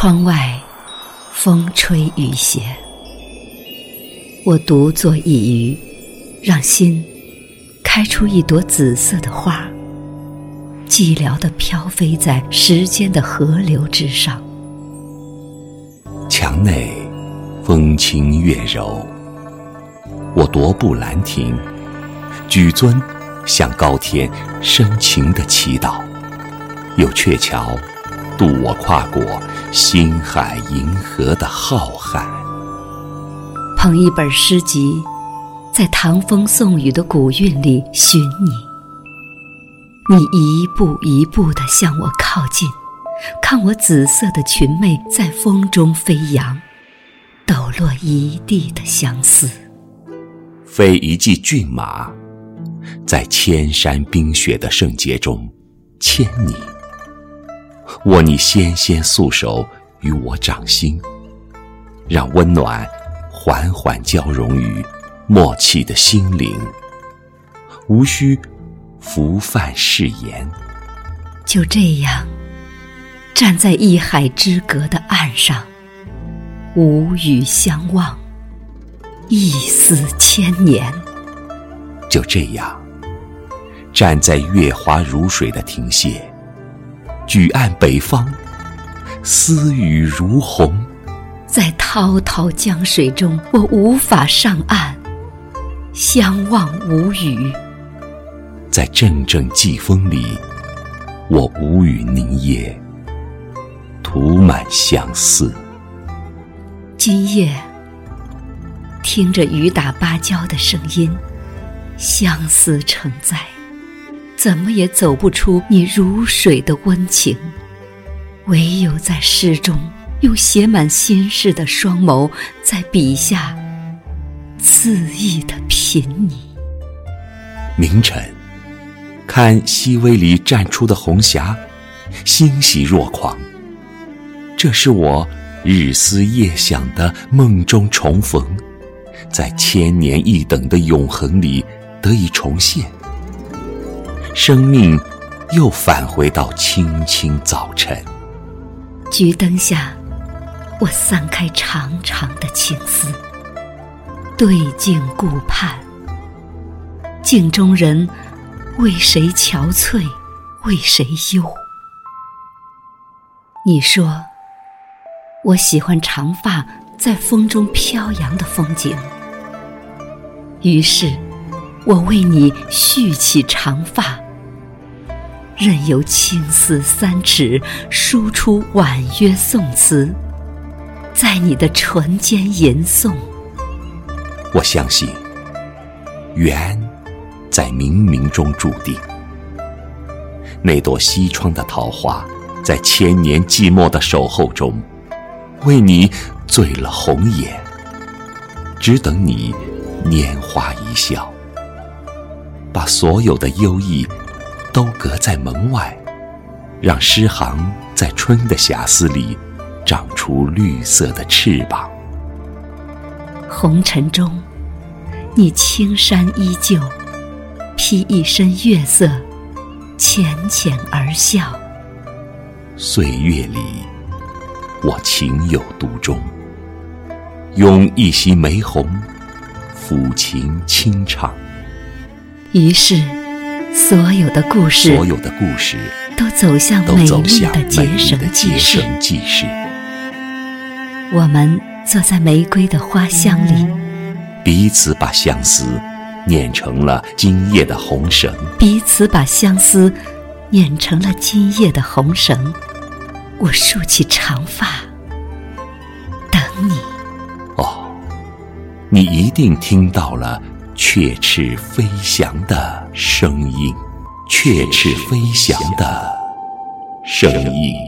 窗外风吹雨斜，我独坐一隅，让心开出一朵紫色的花，寂寥地飘飞在时间的河流之上。墙内风轻月柔，我踱步兰亭，举尊向高天深情的祈祷，有鹊桥渡我跨过星海银河的浩瀚。捧一本诗集，在唐风宋雨的古韵里寻你，你一步一步地向我靠近，看我紫色的裙袂在风中飞扬，抖落一地的相思。飞一骑骏马，在千山冰雪的圣洁中牵你，握你纤纤素手于我掌心，让温暖缓缓交融于默契的心灵，无需浮泛誓言。就这样，站在一海之隔的岸上，无语相望。一思千年，就这样，站在月华如水的亭榭，举案北方，思雨如虹。在滔滔江水中，我无法上岸，相望无语。在阵阵季风里，我无语凝噎，涂满相思。今夜。听着雨打芭蕉的声音，相思成灾，怎么也走不出你如水的温情。唯有在诗中，用写满心事的双眸，在笔下恣意的品你。明晨，看熹微里绽出的红霞，欣喜若狂。这是我日思夜想的梦中重逢。在千年一等的永恒里得以重现，生命又返回到青青早晨。桔灯下，我散开长长的青丝，对镜顾盼。镜中人为谁憔悴，为谁忧？你说，我喜欢长发在风中飘扬的风景。于是，我为你蓄起长发，任由青丝三尺输出婉约宋词，在你的唇间吟诵。我相信，缘在冥冥中注定。那朵西窗的桃花，在千年寂寞的守候中，为你醉了红颜，只等你。拈花一笑，把所有的忧意都隔在门外，让诗行在春的遐思里长出绿色的翅膀。红尘中，你青衫依旧，披一身月色，浅浅而笑。岁月里，我情有独钟，拥一袭玫红。抚琴清唱，于是，所有的故事，所有的故事都走向美丽的结绳记事。我们坐在玫瑰的花香里，彼此把相思捻成了今夜的红绳，彼此把相思捻成了今夜的红绳。我竖起长发。等你。哦你一定听到了雀翅飞翔的声音，雀翅飞翔的声音。